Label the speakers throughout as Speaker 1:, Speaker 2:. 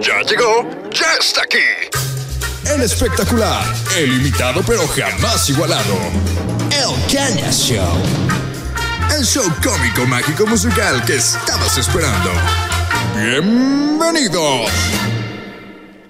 Speaker 1: Ya llegó, ya está aquí.
Speaker 2: El espectacular, el imitado pero jamás igualado. El Caña Show. El show cómico, mágico, musical que estabas esperando. Bienvenidos.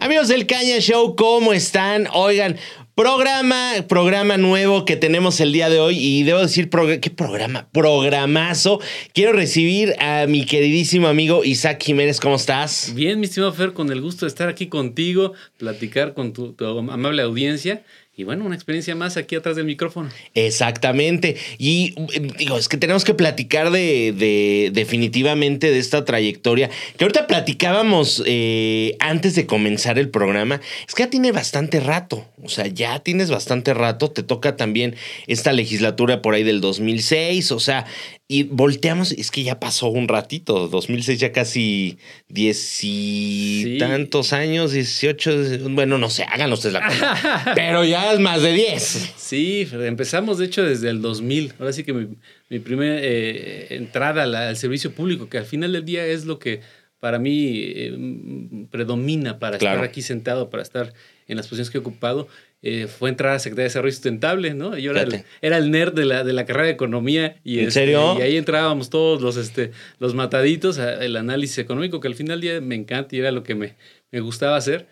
Speaker 3: Amigos del Caña Show, ¿cómo están? Oigan, programa, programa nuevo que tenemos el día de hoy y debo decir, ¿qué programa? Programazo. Quiero recibir a mi queridísimo amigo Isaac Jiménez, ¿cómo estás?
Speaker 4: Bien, mi estimado Fer, con el gusto de estar aquí contigo, platicar con tu amable audiencia y bueno, una experiencia más aquí atrás del micrófono.
Speaker 3: Exactamente. Y eh, digo, es que tenemos que platicar de, de- definitivamente de esta trayectoria. Que ahorita platicábamos eh, antes de comenzar el programa. Es que ya tiene bastante rato. O sea, ya tienes bastante rato. Te toca también esta legislatura por ahí del 2006. O sea, y volteamos. Es que ya pasó un ratito. 2006 ya casi diez y
Speaker 4: Sí.
Speaker 3: tantos años, 18. Bueno, no sé, hagan ustedes la cuenta. Pero ya más de 10.
Speaker 4: Sí, empezamos de hecho desde el 2000. Ahora sí que mi, mi primera eh, entrada al servicio público, que al final del día es lo que para mí eh, predomina para
Speaker 3: Claro.
Speaker 4: estar aquí sentado, para estar en las posiciones que he ocupado, eh, fue entrar a Secretaría de Desarrollo Sustentable, ¿no? Yo era el, era el nerd de la, de la carrera de Economía. Y
Speaker 3: ¿En
Speaker 4: este,
Speaker 3: serio?
Speaker 4: Y ahí entrábamos todos los, este, los mataditos, el análisis económico, que al final del día me encanta y era lo que me, me gustaba hacer.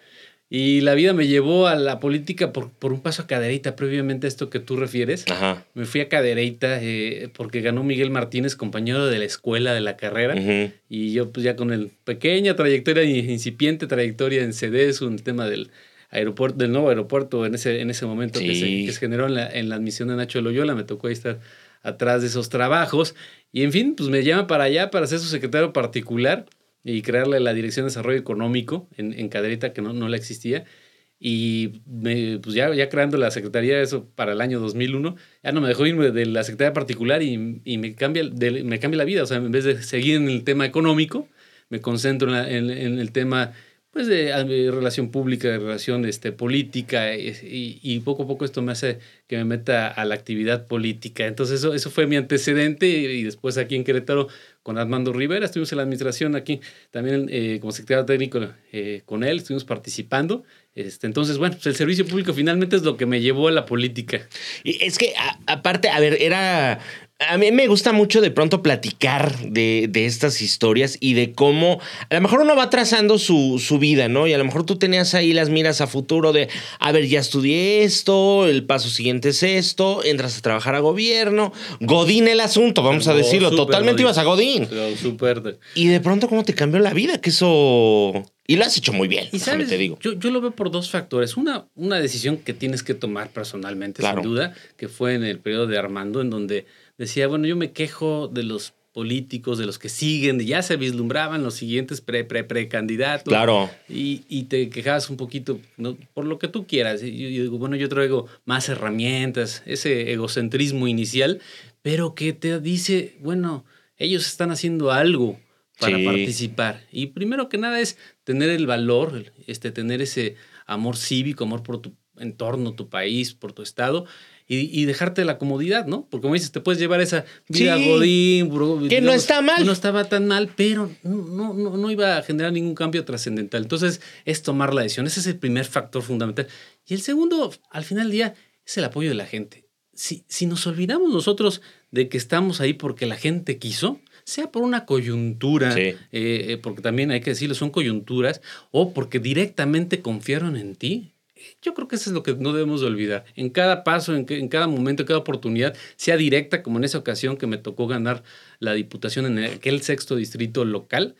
Speaker 4: Y la vida me llevó a la política por, por un paso a Cadereyta, previamente a esto que tú refieres.
Speaker 3: Ajá.
Speaker 4: Me fui a Cadereyta eh, porque ganó Miguel Martínez, compañero de la escuela de la carrera.
Speaker 3: Ujú.
Speaker 4: Y yo, pues ya con el pequeña trayectoria, incipiente trayectoria en CEDESU, en el tema del aeropuerto, del nuevo aeropuerto en ese, en ese momento que, se,
Speaker 3: Sí.
Speaker 4: que se generó en la, en la admisión de Nacho Loyola, me tocó ahí estar atrás de esos trabajos. Y en fin, pues me llama para allá para ser su secretario particular y crearle la Dirección de Desarrollo Económico en, en Cadereyta, que no, no la existía. Y me- pues ya, ya creando la secretaría, eso para el año 2001, ya no me dejó irme de la secretaría particular y, y me, cambia, de- me cambia la vida. O sea, en vez de seguir en el tema económico, me concentro en, la- en- en el tema pues de, eh, relación pública, de relación este, política y, y- poco a poco esto me hace que me meta a la actividad política. Entonces eso, eso fue mi antecedente y, después aquí en Querétaro con Armando Rivera, estuvimos en la administración aquí también eh, como secretario técnico eh, con él, estuvimos participando. Este, entonces, bueno, pues el servicio público finalmente es lo que me llevó a la política.
Speaker 3: Es que, aparte, a ver, era. A mí me gusta mucho de pronto platicar de, de estas historias y de cómo a lo mejor uno va trazando su, su vida, ¿no? Y a lo mejor tú tenías ahí las miras a futuro de, a ver, ya estudié esto, el paso siguiente es esto, entras a trabajar a gobierno, Godín el asunto, vamos a decirlo, totalmente
Speaker 4: Godín.
Speaker 3: ibas a Godín.
Speaker 4: Pero súper.
Speaker 3: Y de pronto cómo te cambió la vida, que eso... Y lo has hecho muy bien,
Speaker 4: Y sabes,
Speaker 3: te digo.
Speaker 4: Yo, yo lo veo por dos factores. Una, una decisión que tienes que tomar personalmente,
Speaker 3: Claro.
Speaker 4: sin duda, que fue en el periodo de Armando, en donde decía, bueno, yo me quejo de los políticos, de los que siguen, ya se vislumbraban los siguientes pre, pre, precandidatos.
Speaker 3: Claro.
Speaker 4: Y, y te quejabas un poquito ¿no? por lo que tú quieras. Y yo, yo digo, bueno, yo traigo más herramientas, ese egocentrismo inicial, pero que te dice, bueno, ellos están haciendo algo para
Speaker 3: Sí.
Speaker 4: participar. Y primero que nada es tener el valor, este, tener ese amor cívico, amor por tu entorno, tu país, por tu estado. Y, y dejarte la comodidad, ¿no? Porque como dices, te puedes llevar esa vida
Speaker 3: Sí.
Speaker 4: godín, bro,
Speaker 3: Que no está mal.
Speaker 4: No estaba tan mal, pero no, no, no iba a generar ningún cambio trascendental. Entonces, es tomar la decisión. Ese es el primer factor fundamental. Y el segundo, al final del día, es el apoyo de la gente. Si, si nos olvidamos nosotros de que estamos ahí porque la gente quiso, sea por una coyuntura,
Speaker 3: Sí.
Speaker 4: eh, eh, porque también hay que decirlo, son coyunturas, o porque directamente confiaron en ti, yo creo que eso es lo que no debemos de olvidar. En cada paso, en, que- en cada momento, en cada oportunidad, sea directa, como en esa ocasión que me tocó ganar la diputación en aquel sexto distrito local,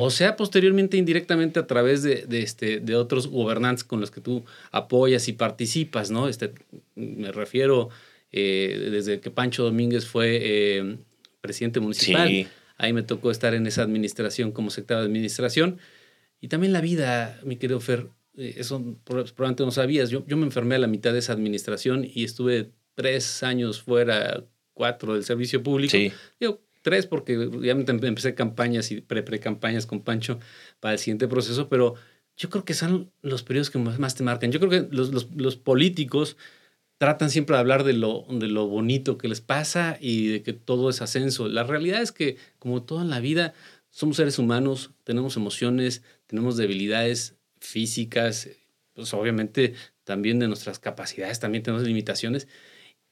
Speaker 4: o sea, posteriormente indirectamente a través de, de, este, de otros gobernantes con los que tú apoyas y participas, ¿no? Este, me refiero eh, desde que Pancho Domínguez fue eh, presidente municipal.
Speaker 3: Sí.
Speaker 4: Ahí me tocó estar en esa administración como secretario de administración. Y también la vida, mi querido Fer, eso prob- probablemente no sabías. Yo, yo me enfermé a la mitad de esa administración y estuve tres años fuera, cuatro del servicio público.
Speaker 3: Sí.
Speaker 4: Digo, tres porque em- empecé campañas y pre-pre-campañas con Pancho para el siguiente proceso, pero yo creo que son los periodos que más, más te marcan. Yo creo que los, los- los políticos tratan siempre de hablar de lo, de lo bonito que les pasa y de que todo es ascenso. La realidad es que, como todo en la vida, somos seres humanos, tenemos emociones, tenemos debilidades físicas, pues obviamente también de nuestras capacidades, también tenemos limitaciones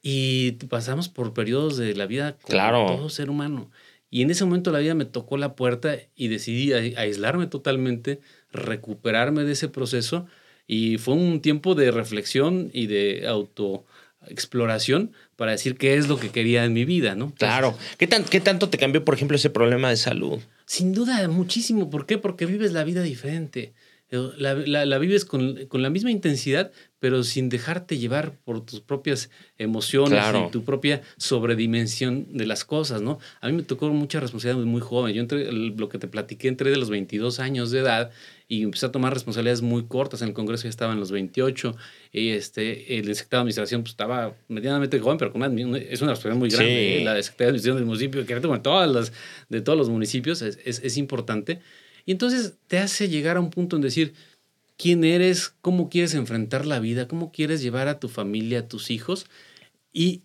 Speaker 4: y pasamos por periodos de la vida como
Speaker 3: Claro.
Speaker 4: todo ser humano. Y en ese momento la vida me tocó la puerta y decidí a- aislarme totalmente, recuperarme de ese proceso y fue un tiempo de reflexión y de autoexploración para decir qué es lo que quería en mi vida, ¿no? Entonces,
Speaker 3: Claro. ¿Qué, tan, ¿Qué tanto te cambió, por ejemplo, ese problema de salud?
Speaker 4: sin duda, muchísimo. ¿Por qué? Porque vives la vida diferente. La, la- la vives con, con la misma intensidad, pero sin dejarte llevar por tus propias emociones
Speaker 3: Claro.
Speaker 4: y tu propia sobredimensión de las cosas, ¿no? A mí me tocó mucha responsabilidad muy joven. Yo entré, lo que te platiqué, entré de los 22 años de edad y empecé a tomar responsabilidades muy cortas. En el Congreso ya estaba en los 28. Y este, el secretario de Administración pues, estaba medianamente joven, pero con una- es una responsabilidad muy grande.
Speaker 3: Sí.
Speaker 4: ¿eh? La de secretario de Administración del municipio, que de todas las, de todos los municipios, es, es, es importante. Y entonces te hace llegar a un punto en decir quién eres, cómo quieres enfrentar la vida, cómo quieres llevar a tu familia, a tus hijos, y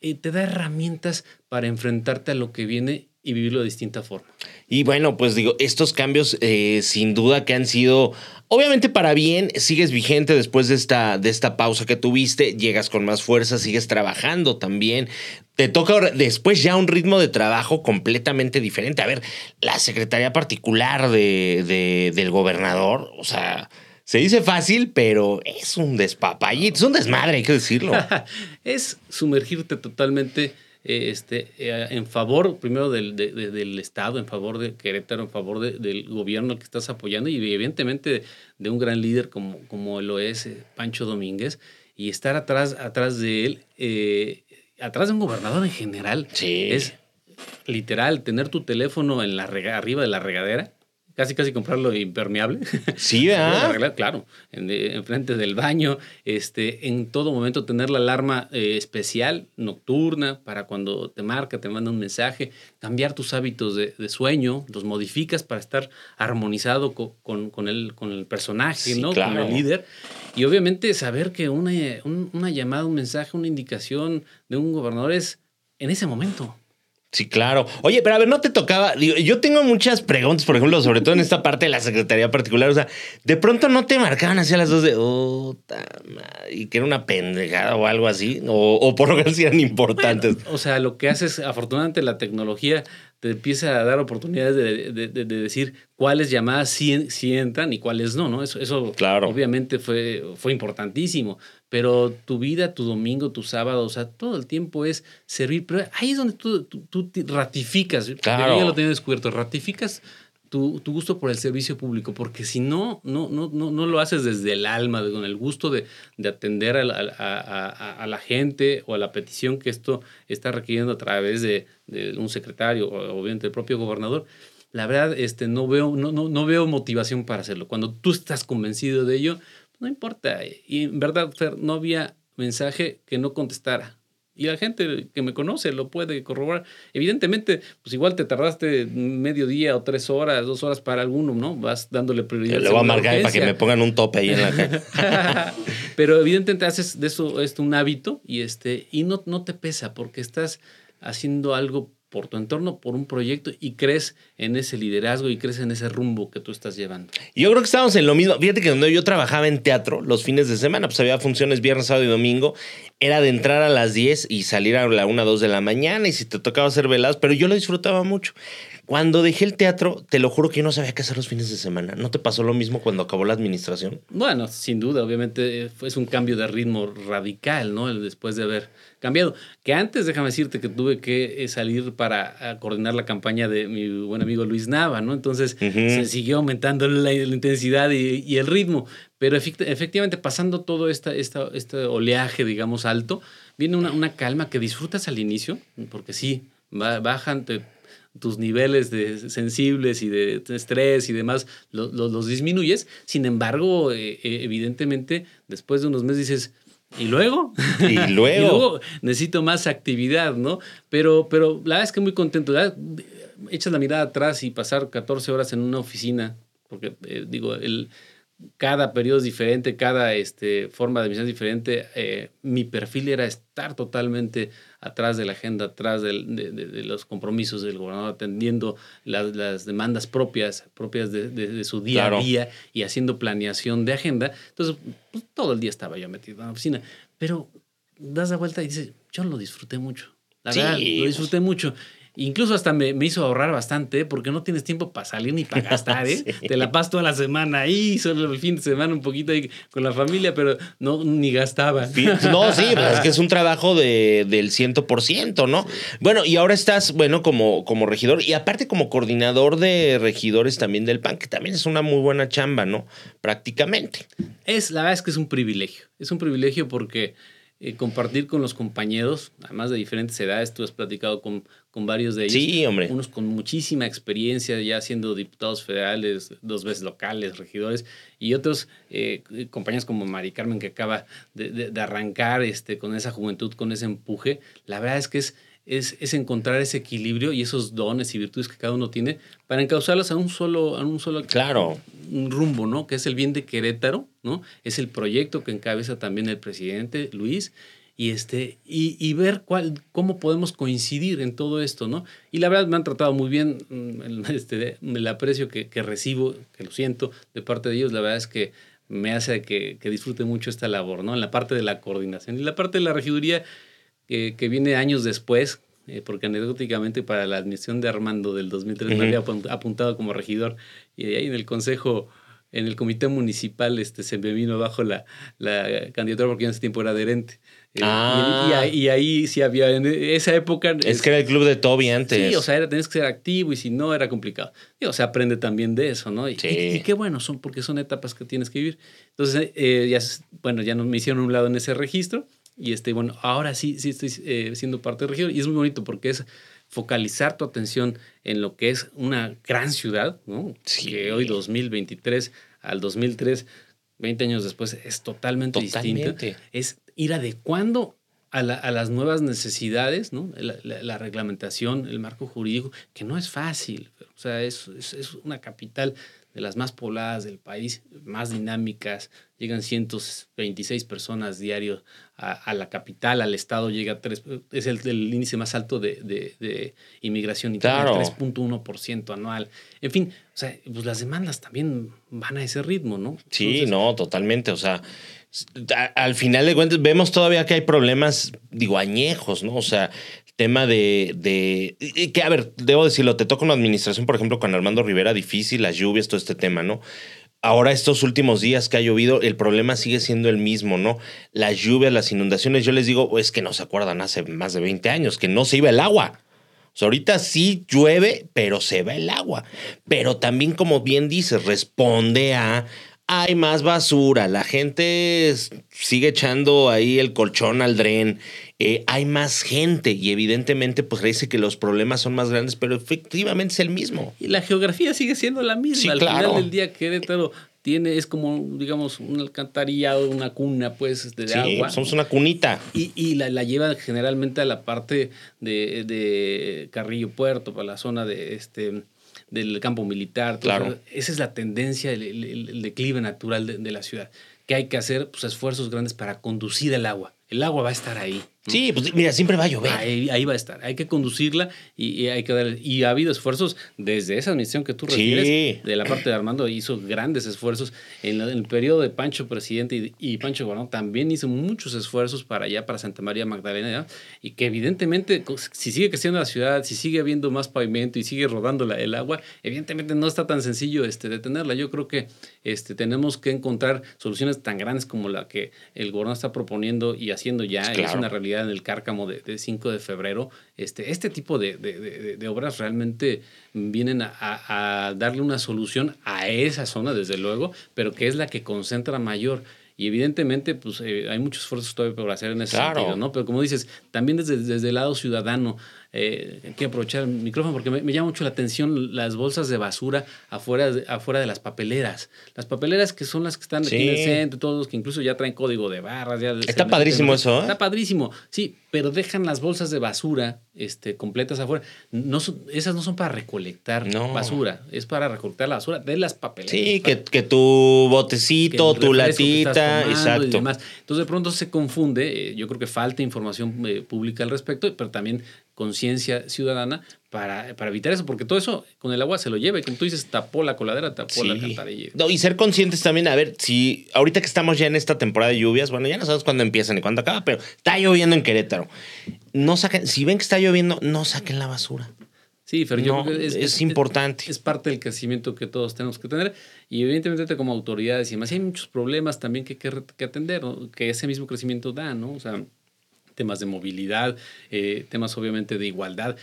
Speaker 4: eh, te da herramientas para enfrentarte a lo que viene y vivirlo de distinta forma.
Speaker 3: Y bueno, pues digo, estos cambios eh, sin duda que han sido, obviamente para bien, sigues vigente después de esta, de esta pausa que tuviste, llegas con más fuerza, sigues trabajando también. Te toca ahora- después ya un ritmo de trabajo completamente diferente. A ver, la secretaría particular de, de- del gobernador, o sea, se dice fácil, pero es un despapallito, es un desmadre, hay que decirlo.
Speaker 4: es sumergirte totalmente este, eh, en favor, primero del, de- de- del Estado, en favor de Querétaro, en favor de- del gobierno que estás apoyando y evidentemente de un gran líder como, como lo es eh, Pancho Domínguez y estar atrás, atrás de él, eh, atrás de un gobernador en general.
Speaker 3: Sí.
Speaker 4: Es literal tener tu teléfono en la rega- arriba de la regadera. Casi, casi comprarlo impermeable.
Speaker 3: Sí,
Speaker 4: Claro, en, enfrente del baño, este, en todo momento tener la alarma eh, especial, nocturna, para cuando te marca, te manda un mensaje, cambiar tus hábitos de, de sueño, los modificas para estar armonizado co- con, con el, con el personaje,
Speaker 3: Sí,
Speaker 4: ¿no?
Speaker 3: claro.
Speaker 4: Con el líder. Y obviamente saber que una, un- una llamada, un mensaje, una indicación de un gobernador es en ese momento.
Speaker 3: Sí, claro. Oye, pero a ver, no te tocaba. digo, yo tengo muchas preguntas, por ejemplo, sobre todo en esta parte de la secretaría particular. O sea, de pronto no te marcaban así a las dos de. Oh, madre", y que era una pendejada o algo así. O, o por lo menos sí eran importantes.
Speaker 4: O sea, lo que haces, afortunadamente la tecnología te empieza a dar oportunidades de, de- de- de decir cuáles llamadas sí, sí entran y cuáles no, ¿no? Eso, eso
Speaker 3: Claro.
Speaker 4: obviamente fue, fue importantísimo. Pero tu vida, tu domingo, tu sábado, o sea, todo el tiempo es servir. Pero ahí es donde tú, tú, ratificas.
Speaker 3: Claro.
Speaker 4: Yo ya lo tenía descubierto. Ratificas tu, gusto por el servicio público, porque si no, no, no, no, no lo haces desde el alma, con el gusto de, de atender a la, a- a- a la gente o a la petición que esto está requiriendo a través de, de un secretario o obviamente el propio gobernador. La verdad, este, no, veo, no, no, no veo motivación para hacerlo. Cuando tú estás convencido de ello, no importa. Y en verdad, Fer, no había mensaje que no contestara. Y la gente que me conoce lo puede corroborar. Evidentemente, pues igual te tardaste medio día o tres horas, dos horas para alguno, ¿no? Vas dándole prioridad.
Speaker 3: Le voy a marcar para que me pongan un tope ahí en la calle.
Speaker 4: Pero evidentemente haces de eso esto un hábito y, este, y no, no te pesa porque estás haciendo algo por tu entorno, por un proyecto y crees en ese liderazgo y crees en ese rumbo que tú estás llevando.
Speaker 3: Y Yo creo que estábamos en lo mismo. Fíjate que cuando yo trabajaba en teatro los fines de semana, pues había funciones viernes, sábado y domingo. Era de entrar a las 10 y salir a la 1, 2 de la mañana. Y si te tocaba hacer veladas, pero yo lo disfrutaba mucho. Cuando dejé el teatro, te lo juro que yo no sabía qué hacer los fines de semana. ¿No te pasó lo mismo cuando acabó la administración?
Speaker 4: Bueno, sin duda, obviamente eh, fue es un cambio de ritmo radical, ¿no? El después de haber cambiado. Que antes, déjame decirte que tuve que eh, salir para coordinar la campaña de mi buen amigo Luis Nava, ¿no? Entonces se siguió aumentando la, la intensidad y, y el ritmo. Pero efect- efectivamente, pasando todo esta, esta, este oleaje, digamos, alto, viene una, una calma que disfrutas al inicio, porque sí, ba- bajan te- tus niveles de sensibles y de estrés y demás, lo- lo- los disminuyes. Sin embargo, eh, eh, evidentemente, después de unos meses dices, ¿y luego?
Speaker 3: Y luego.
Speaker 4: necesito más actividad, ¿no? Pero, pero la verdad es que muy contento. La verdad, Echas la mirada atrás y pasar 14 horas en una oficina, porque eh, digo, el cada periodo es diferente, cada este, forma de admisión es diferente. Eh, mi perfil era estar totalmente atrás de la agenda, atrás de, los compromisos del gobernador, atendiendo las, demandas propias, propias de, su día a día y haciendo planeación de agenda. Entonces, pues, todo el día estaba yo metido en la oficina. Pero das la vuelta y dices, yo lo disfruté mucho. La verdad, lo pues. disfruté mucho. Incluso hasta me, hizo ahorrar bastante porque no tienes tiempo para salir ni para gastar, ¿eh? Te la pasas toda la semana ahí, solo el fin de semana un poquito ahí con la familia, pero no, ni gastaba.
Speaker 3: No, sí, pues es que es un trabajo de, del ciento por ciento, ¿no? Bueno, y ahora estás, bueno, como, como regidor y aparte como coordinador de regidores también del PAN, que también es una muy buena chamba, ¿no? Prácticamente.
Speaker 4: Es, la verdad es que es un privilegio. Es un privilegio porque eh, compartir con los compañeros, además de diferentes edades, tú has platicado con, con varios de ellos.
Speaker 3: Sí, hombre.
Speaker 4: Unos con muchísima experiencia, ya siendo diputados federales, dos veces locales, regidores, y otros eh, compañeros como Mari Carmen, que acaba de, de, arrancar este, con esa juventud, con ese empuje. La verdad es que es, es, es, encontrar ese equilibrio y esos dones y virtudes que cada uno tiene para encauzarlos a un solo, a un solo
Speaker 3: claro.
Speaker 4: un rumbo, ¿no? Que es el bien de Querétaro, ¿no? Es el proyecto que encabeza también el presidente Luis y, este, y, y, ver cuál, cómo podemos coincidir en todo esto, ¿no? Y la verdad me han tratado muy bien, mm, este, el aprecio que, que recibo, que lo siento de parte de ellos, la verdad es que me hace que, que, disfrute mucho esta labor, ¿no? En la parte de la coordinación y la parte de la regiduría que, que viene años después, eh, porque anecdóticamente para la admisión de Armando del 2003 me había apuntado como regidor y ahí en el consejo, en el comité municipal, este, se me vino abajo la, la candidatura porque en ese tiempo era adherente. Eh, ah. y, ahí sí había, en esa época...
Speaker 3: Es, que era el club de Toby antes.
Speaker 4: Sí, o sea, era, tenías que ser activo y si no era complicado. Y, o sea, aprende también de eso, ¿no? Y, y, qué bueno, son, porque son etapas que tienes que vivir. Entonces, eh, ya, bueno, ya me hicieron un lado en ese registro y este, bueno, ahora sí, sí estoy eh, siendo parte de región y es muy bonito porque es focalizar tu atención en lo que es una gran ciudad, ¿no? Sí. Que hoy 2023 al 2003, 20 años después, es totalmente, distinto. Es ir adecuando a, a, las nuevas necesidades, ¿no? La, reglamentación, el marco jurídico, que no es fácil. O sea, es, es, es una capital de las más pobladas del país, más dinámicas, llegan 126 personas diarios a, la capital, al estado llega tres, es el, índice más alto de, de, inmigración interna, 3.1% anual. En fin, o sea, pues las demandas también van a ese ritmo, ¿no?
Speaker 3: Sí, no, totalmente. O sea, al final de cuentas vemos todavía que hay problemas, digo, añejos, ¿no? O sea, tema de, de, que, a ver, debo decirlo, te toca una administración, por ejemplo, con Armando Rivera, difícil, las lluvias, todo este tema, ¿no? Ahora estos últimos días que ha llovido, el problema sigue siendo el mismo, ¿no? Las lluvias, las inundaciones, yo les digo, es que no se acuerdan hace más de 20 años, que no se iba el agua. O sea, ahorita sí llueve, pero se va el agua. Pero también, como bien dices, responde a hay más basura, la gente sigue echando ahí el colchón al dren, eh, hay más gente y evidentemente pues dice que los problemas son más grandes, pero efectivamente es el mismo.
Speaker 4: Y la geografía sigue siendo la misma.
Speaker 3: Sí,
Speaker 4: Al
Speaker 3: claro.
Speaker 4: final del día Querétaro tiene, es como, digamos, un alcantarillado, una cuna, pues, este, de,
Speaker 3: sí,
Speaker 4: agua.
Speaker 3: somos una cunita.
Speaker 4: Y, y la, la, lleva generalmente a la parte de, de Carrillo Puerto, para la zona de este del campo militar.
Speaker 3: Claro.
Speaker 4: esa es la tendencia, el, el, declive natural de, de, la ciudad, que hay que hacer pues, esfuerzos grandes para conducir el agua. El agua va a estar ahí.
Speaker 3: Sí, pues mira, siempre va a llover.
Speaker 4: Ahí, va a estar. Hay que conducirla y, hay que dar. Y ha habido esfuerzos desde esa misión que tú refieres. De la parte de Armando hizo grandes esfuerzos. En, el periodo de Pancho presidente y, Pancho Gobernador también hizo muchos esfuerzos para allá, para Santa María Magdalena. Y que evidentemente, si sigue creciendo la ciudad, si sigue habiendo más pavimento y sigue rodando la, el agua, evidentemente no está tan sencillo este, detenerla. Yo creo que este, tenemos que encontrar soluciones tan grandes como la que el gobierno está proponiendo y haciendo ya. Es una realidad en el cárcamo de, 5 de febrero, este, este tipo de, de, obras realmente vienen a, darle una solución a esa zona, desde luego, pero que es la que concentra mayor. Y evidentemente, pues eh, hay muchos esfuerzos todavía por hacer en ese sentido, ¿no? Pero como dices, también desde, desde el lado ciudadano, eh, quiero aprovechar el micrófono porque me, me llama mucho la atención las bolsas de basura afuera de, afuera de las papeleras. Las papeleras que son las que están aquí en el
Speaker 3: Sí.
Speaker 4: centro, todos que incluso ya traen código de barras. Ya
Speaker 3: Está padrísimo eso, ¿eh?
Speaker 4: Está padrísimo, sí, pero dejan las bolsas de basura este, completas afuera. No son- esas no son para recolectar
Speaker 3: No.
Speaker 4: basura, es para recolectar la basura de las papeleras.
Speaker 3: Sí, que, que tu botecito,
Speaker 4: que
Speaker 3: tu latita,
Speaker 4: tomando y
Speaker 3: exacto.
Speaker 4: demás. Entonces de pronto se confunde, eh, yo creo que falta información eh, pública al respecto, pero también conciencia ciudadana para, para evitar eso, porque todo eso con el agua se lo lleva y como tú dices, tapó la coladera, tapó la alcantarilla.
Speaker 3: No, y ser conscientes también, a ver, si ahorita que estamos ya en esta temporada de lluvias, bueno, ya no sabemos cuándo empiezan ni cuándo acaba, pero está lloviendo en Querétaro. No saquen, si ven que está lloviendo, no saquen la basura.
Speaker 4: Sí, pero yo
Speaker 3: No,
Speaker 4: creo que
Speaker 3: es importante.
Speaker 4: Es, parte del crecimiento que todos tenemos que tener. Y evidentemente como autoridades y demás, hay muchos problemas también que hay que, atender, ¿no? que ese mismo crecimiento da, ¿no? O sea, temas de movilidad, eh, temas obviamente de igualdad.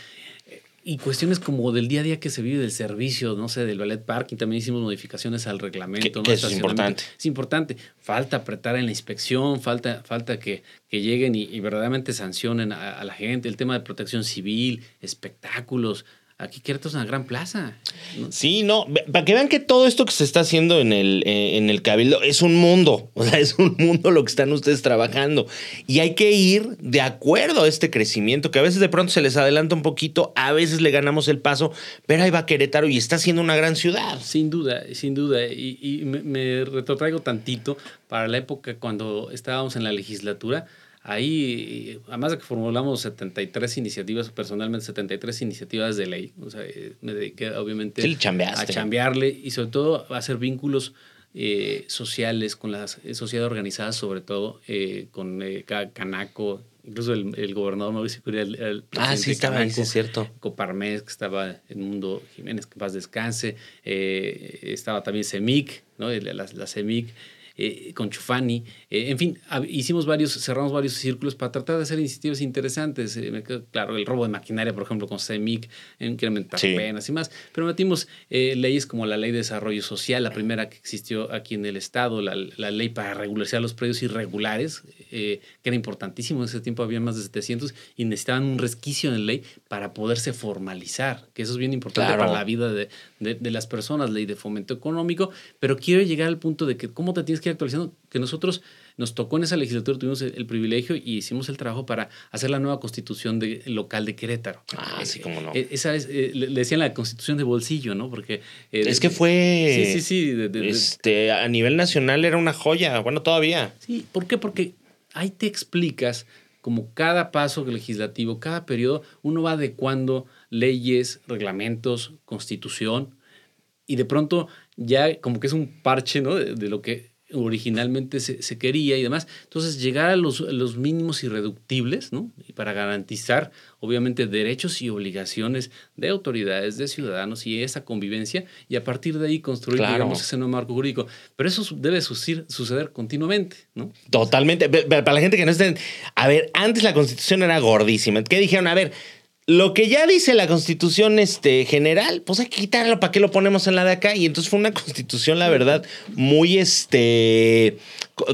Speaker 4: eh, Y cuestiones como del día a día que se vive del servicio, no sé, del ballet parking, también hicimos modificaciones al reglamento.
Speaker 3: Que-
Speaker 4: ¿no?
Speaker 3: es importante.
Speaker 4: Es importante. Falta apretar en la inspección, falta, falta que, que lleguen y, y verdaderamente sancionen a, a la gente. El tema de protección civil, espectáculos. Aquí Querétaro es una gran plaza. ¿no?
Speaker 3: Sí, no, para que vean que todo esto que se está haciendo en el, eh, en el cabildo es un mundo, o sea, es un mundo lo que están ustedes trabajando. Y hay que ir de acuerdo a este crecimiento, que a veces de pronto se les adelanta un poquito, a veces le ganamos el paso, pero ahí va Querétaro y está siendo una gran ciudad.
Speaker 4: Sin duda, sin duda. Y, y me, me retrotraigo tantito para la época cuando estábamos en la legislatura. Ahí, además de que formulamos 73 iniciativas, personalmente 73 iniciativas de ley. O sea, eh, me dediqué obviamente
Speaker 3: Sí,
Speaker 4: a chambearle y sobre todo a hacer vínculos eh, sociales con la sociedad organizada, sobre todo eh, con eh, Ca- Canaco, incluso el, el gobernador Mauricio Curia, el, el
Speaker 3: Ah,
Speaker 4: presidente
Speaker 3: sí, estaba ahí, sí,
Speaker 4: Canaco,
Speaker 3: es cierto.
Speaker 4: Coparmex, que estaba en Mundo Jiménez, que paz descanse. eh, estaba también CEMIC, ¿no? La, la- la CEMIC. Eh, con Chufani, eh, en fin, hicimos varios, cerramos varios círculos para tratar de hacer iniciativas interesantes. eh, claro, el robo de maquinaria, por ejemplo, con CEMIC, en incrementar
Speaker 3: Sí.
Speaker 4: penas y más, pero metimos eh, leyes como la ley de desarrollo social, la primera que existió aquí en el Estado, la, la ley para regularizar los predios irregulares, que era importantísimo, en ese tiempo había más de 700 y necesitaban un resquicio en la ley para poderse formalizar, que eso es bien importante
Speaker 3: Claro.
Speaker 4: para la vida de, de- de las personas, ley de fomento económico, pero quiero llegar al punto de que cómo te tienes que ir actualizando, que nosotros nos tocó en esa legislatura, tuvimos el, privilegio y hicimos el trabajo para hacer la nueva constitución de- local de Querétaro.
Speaker 3: Ah, sí,
Speaker 4: Eh,
Speaker 3: cómo no.
Speaker 4: eh, Esa es, eh, le decían la constitución de bolsillo, ¿no? Porque... eh,
Speaker 3: Es que fue...
Speaker 4: Sí, sí, sí. de- de- de-
Speaker 3: Este, a nivel nacional era una joya, bueno, todavía.
Speaker 4: Sí, ¿por qué? Porque ahí te explicas como cada paso legislativo, cada periodo, uno va adecuando leyes, reglamentos, constitución, y de pronto ya como que es un parche, ¿no? De lo que originalmente se, se quería y demás. Entonces, llegar a los, los mínimos irreductibles, ¿no? Y para garantizar, obviamente, derechos y obligaciones de autoridades, de ciudadanos y esa convivencia, y a partir de ahí construir,
Speaker 3: Claro.
Speaker 4: digamos, ese nuevo marco jurídico. Pero eso debe sucir- suceder continuamente, ¿no?
Speaker 3: Totalmente. Para la gente que no estén. A ver, antes la constitución era gordísima. ¿Qué dijeron? A ver, lo que ya dice la constitución este, general, pues hay que quitarlo. ¿Para qué lo ponemos en la de acá? Y entonces fue una constitución, la verdad, muy este.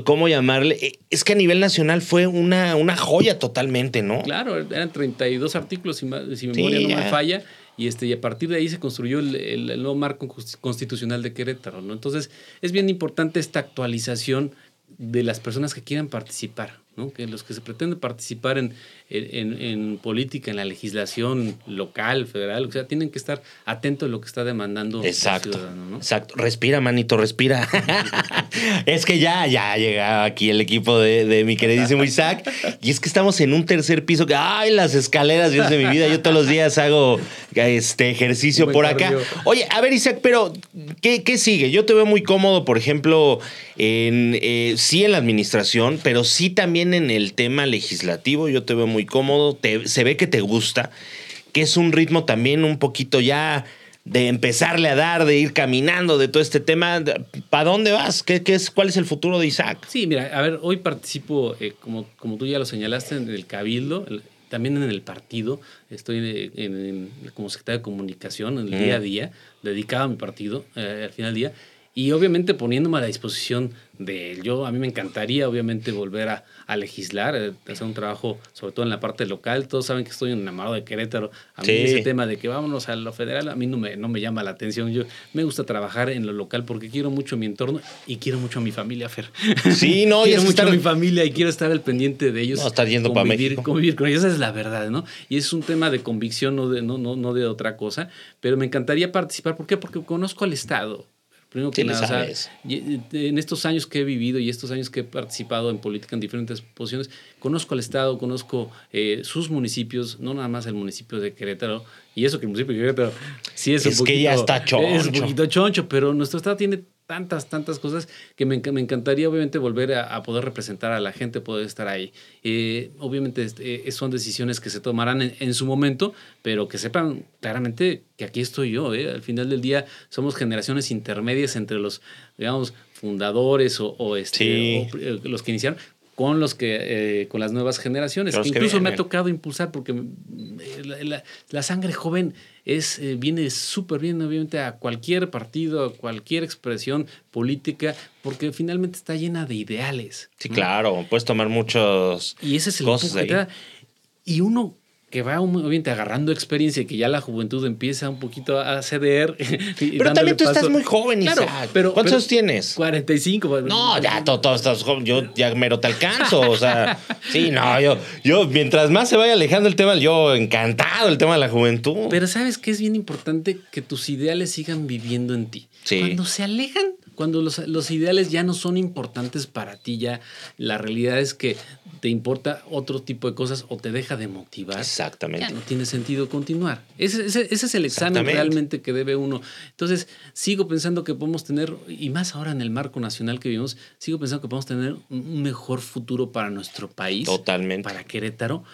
Speaker 3: ¿Cómo llamarle? Eh, Es que a nivel nacional fue una, una joya totalmente, ¿no?
Speaker 4: Claro, eran 32 artículos, si, si
Speaker 3: Sí,
Speaker 4: memoria no me falla, y, este, y a partir de ahí se construyó el, el- el nuevo marco cons- constitucional de Querétaro. ¿no? Entonces, es bien importante esta actualización de las personas que quieran participar, ¿no? que los que se pretenden participar en, en, en- política, en la legislación local, federal, o sea, tienen que estar atentos a lo que está demandando el
Speaker 3: Exacto.
Speaker 4: ciudadano. ¿no?
Speaker 3: Exacto. Respira, manito, respira. es que ya, ya llega aquí el equipo de, de mi queridísimo Isaac. Y es que estamos en un tercer piso. que ¡Ay, las escaleras! Dios de mi vida. Yo todos los días hago este ejercicio por acá.
Speaker 4: cardio.
Speaker 3: Oye, a ver, Isaac, pero ¿qué, qué sigue? Yo te veo muy cómodo, por ejemplo, en eh, sí en la administración, pero sí también en el tema legislativo. Yo te veo muy cómodo. Te- se ve que te gusta, que es un ritmo también un poquito ya de empezarle a dar, de ir caminando, de todo este tema. ¿Para dónde vas? ¿Qué, qué es, ¿Cuál es el futuro de Isaac?
Speaker 4: Sí, mira, a ver, hoy participo, eh, como, como tú ya lo señalaste, en el Cabildo, el- también en el partido. Estoy eh, en- en- como secretario de comunicación en el
Speaker 3: Mm.
Speaker 4: día a día, dedicado a mi partido, eh, al final del día. Y obviamente poniéndome a la disposición de él. Yo, a mí me encantaría, obviamente, volver a, a legislar, eh, hacer un trabajo, sobre todo en la parte local. Todos saben que estoy enamorado de Querétaro. A mí
Speaker 3: Sí.
Speaker 4: ese tema de que vámonos a lo federal, a mí no me, no me llama la atención. Yo me gusta trabajar en lo local porque quiero mucho mi entorno y quiero mucho a mi familia, Fer.
Speaker 3: Sí, no, y
Speaker 4: quiero
Speaker 3: es
Speaker 4: mucho
Speaker 3: estar-
Speaker 4: a mi familia y quiero estar al pendiente de ellos.
Speaker 3: No, estar yendo pa'
Speaker 4: convivir-
Speaker 3: México.
Speaker 4: Convivir con ellos, esa es la verdad, ¿no? Y es un tema de convicción, no de, no, no, no de otra cosa. Pero me encantaría participar. ¿Por qué? Porque conozco al Estado. Primero que
Speaker 3: Sí,
Speaker 4: nada, o sea, en estos años que he vivido y estos años que he participado en política en diferentes posiciones, conozco al Estado, conozco eh, sus municipios, no nada más el municipio de Querétaro, y eso que el municipio de Querétaro sí es,
Speaker 3: Es
Speaker 4: un
Speaker 3: que
Speaker 4: poquito,
Speaker 3: ya está choncho.
Speaker 4: Es un poquito choncho, pero nuestro Estado tiene tantas, tantas cosas que me, me encantaría obviamente volver a, a poder representar a la gente, poder estar ahí. Eh, obviamente este, eh, son decisiones que se tomarán en, en su momento, pero que sepan claramente que aquí estoy yo. ¿eh? Al final del día somos generaciones intermedias entre los, digamos, fundadores o, o, este,
Speaker 3: Sí.
Speaker 4: o, eh, los que iniciaron con los que eh, con las nuevas generaciones
Speaker 3: que
Speaker 4: incluso me ha tocado impulsar porque mm, eh, la, la- la sangre joven es eh, viene súper bien obviamente a cualquier partido a cualquier expresión política porque finalmente está llena de ideales
Speaker 3: Sí,
Speaker 4: ¿no?
Speaker 3: claro, puedes tomar muchos
Speaker 4: y ese es el
Speaker 3: cosas
Speaker 4: que te da. y uno que va un- obviamente agarrando experiencia y que ya la juventud empieza un poquito a ceder y
Speaker 3: Pero también tú estás muy joven,
Speaker 4: Claro,
Speaker 3: Isaac.
Speaker 4: pero,
Speaker 3: ¿Cuántos años tienes?
Speaker 4: 45
Speaker 3: No, ya todo, todo estás joven. Yo ya mero te alcanzo. O sea, sí, no, yo, yo, mientras más se vaya alejando el tema, yo encantado el tema de la juventud.
Speaker 4: Pero sabes que es bien importante que tus ideales sigan viviendo en ti.
Speaker 3: Sí.
Speaker 4: Cuando se alejan, cuando los, los ideales ya no son importantes para ti, ya la realidad es que te importa otro tipo de cosas o te deja de motivar.
Speaker 3: Exactamente.
Speaker 4: Ya no tiene sentido continuar. Ese, ese- ese es el examen realmente que debe uno. Entonces, sigo pensando que podemos tener, y más ahora en el marco nacional que vivimos, sigo pensando que podemos tener un mejor futuro para nuestro país.
Speaker 3: Totalmente.
Speaker 4: Para Querétaro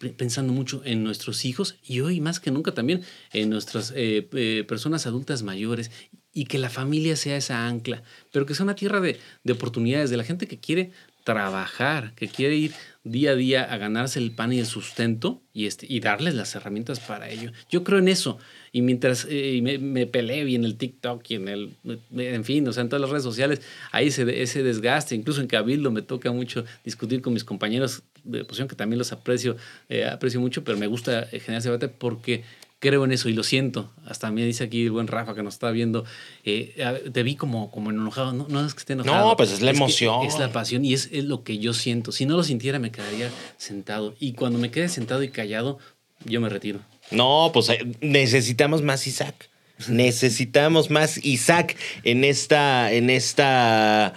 Speaker 4: pe- pensando mucho en nuestros hijos y hoy más que nunca también en nuestras eh, eh, personas adultas mayores y que la familia sea esa ancla, pero que sea una tierra de, de oportunidades, de la gente que quiere trabajar, que quiere ir día a día a ganarse el pan y el sustento y, este, y darles las herramientas para ello. Yo creo en eso. Y mientras eh, me, me y en el TikTok y en el, en fin, o sea, en todas las redes sociales, hay ese, ese desgaste. Incluso en Cabildo me toca mucho discutir con mis compañeros de posición, que también los aprecio, eh, aprecio mucho, pero me gusta generar ese debate porque creo en eso y lo siento. Hasta me dice aquí el buen Rafa que nos está viendo, eh, te vi como, como enojado. No, no es que esté enojado.
Speaker 3: No, pues es la emoción.
Speaker 4: Es la pasión y es, es lo que yo siento. Si no lo sintiera, me quedaría sentado. Y cuando me quede sentado y callado, yo me retiro.
Speaker 3: No, pues eh, necesitamos más Isaac. Necesitamos más Isaac en esta, en esta,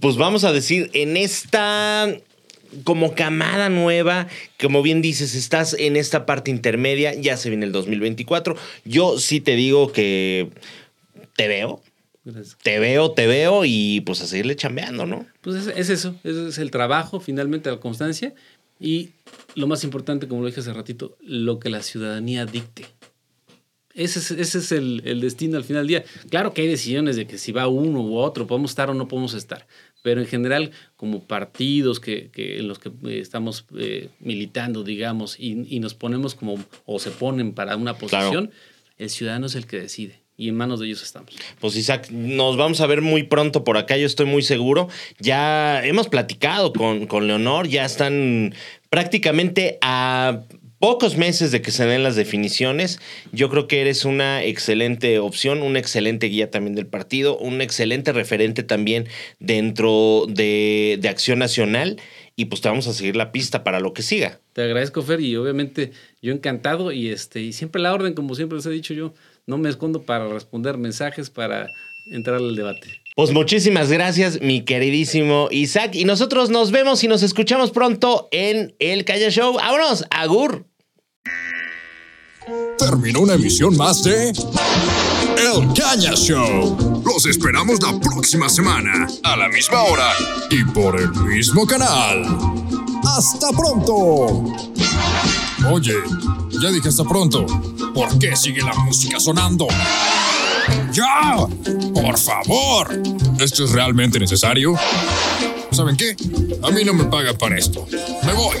Speaker 3: pues vamos a decir, en esta como camada nueva, como bien dices, estás en esta parte intermedia, ya se viene el 2024. Yo sí te digo que te veo,
Speaker 4: Gracias.
Speaker 3: te veo, te veo y pues a seguirle chambeando, ¿no?
Speaker 4: Pues es, es eso, ese es el trabajo, finalmente la constancia y lo más importante, como lo dije hace ratito, lo que la ciudadanía dicte. Ese es, ese es el, el destino al final del día. Claro que hay decisiones de que si va uno u otro, podemos estar o no podemos estar, pero en general, como partidos que, que en los que eh, estamos eh, militando, digamos, y, y nos ponemos como, o se ponen para una posición, el ciudadano es el que decide y en manos de ellos estamos.
Speaker 3: Pues Isaac, nos vamos a ver muy pronto por acá, yo estoy muy seguro. Ya hemos platicado con, con Leonor, ya están prácticamente a pocos meses de que se den las definiciones. Yo creo que eres una excelente opción, una excelente guía también del partido, un excelente referente también dentro de, de Acción Nacional. Y pues te vamos a seguir la pista para lo que siga.
Speaker 4: Te agradezco, Fer, y obviamente yo encantado y este y siempre la orden, como siempre les he dicho yo, no me escondo para responder mensajes, para entrar al debate.
Speaker 3: Pues muchísimas gracias, mi queridísimo Isaac. Y nosotros nos vemos y nos escuchamos pronto en El Calla Show. ¡Vámonos! ¡Agur!
Speaker 2: Terminó una emisión más de El Caña Show.
Speaker 1: Los esperamos la próxima semana. A la misma hora.
Speaker 2: Y por el mismo canal. ¡Hasta pronto! Oye, ya dije hasta pronto. ¿Por qué sigue la música sonando? ¡Ya! ¡Por favor! ¿Esto es realmente necesario? ¿Saben qué? A mí no me pagan para esto. Me voy.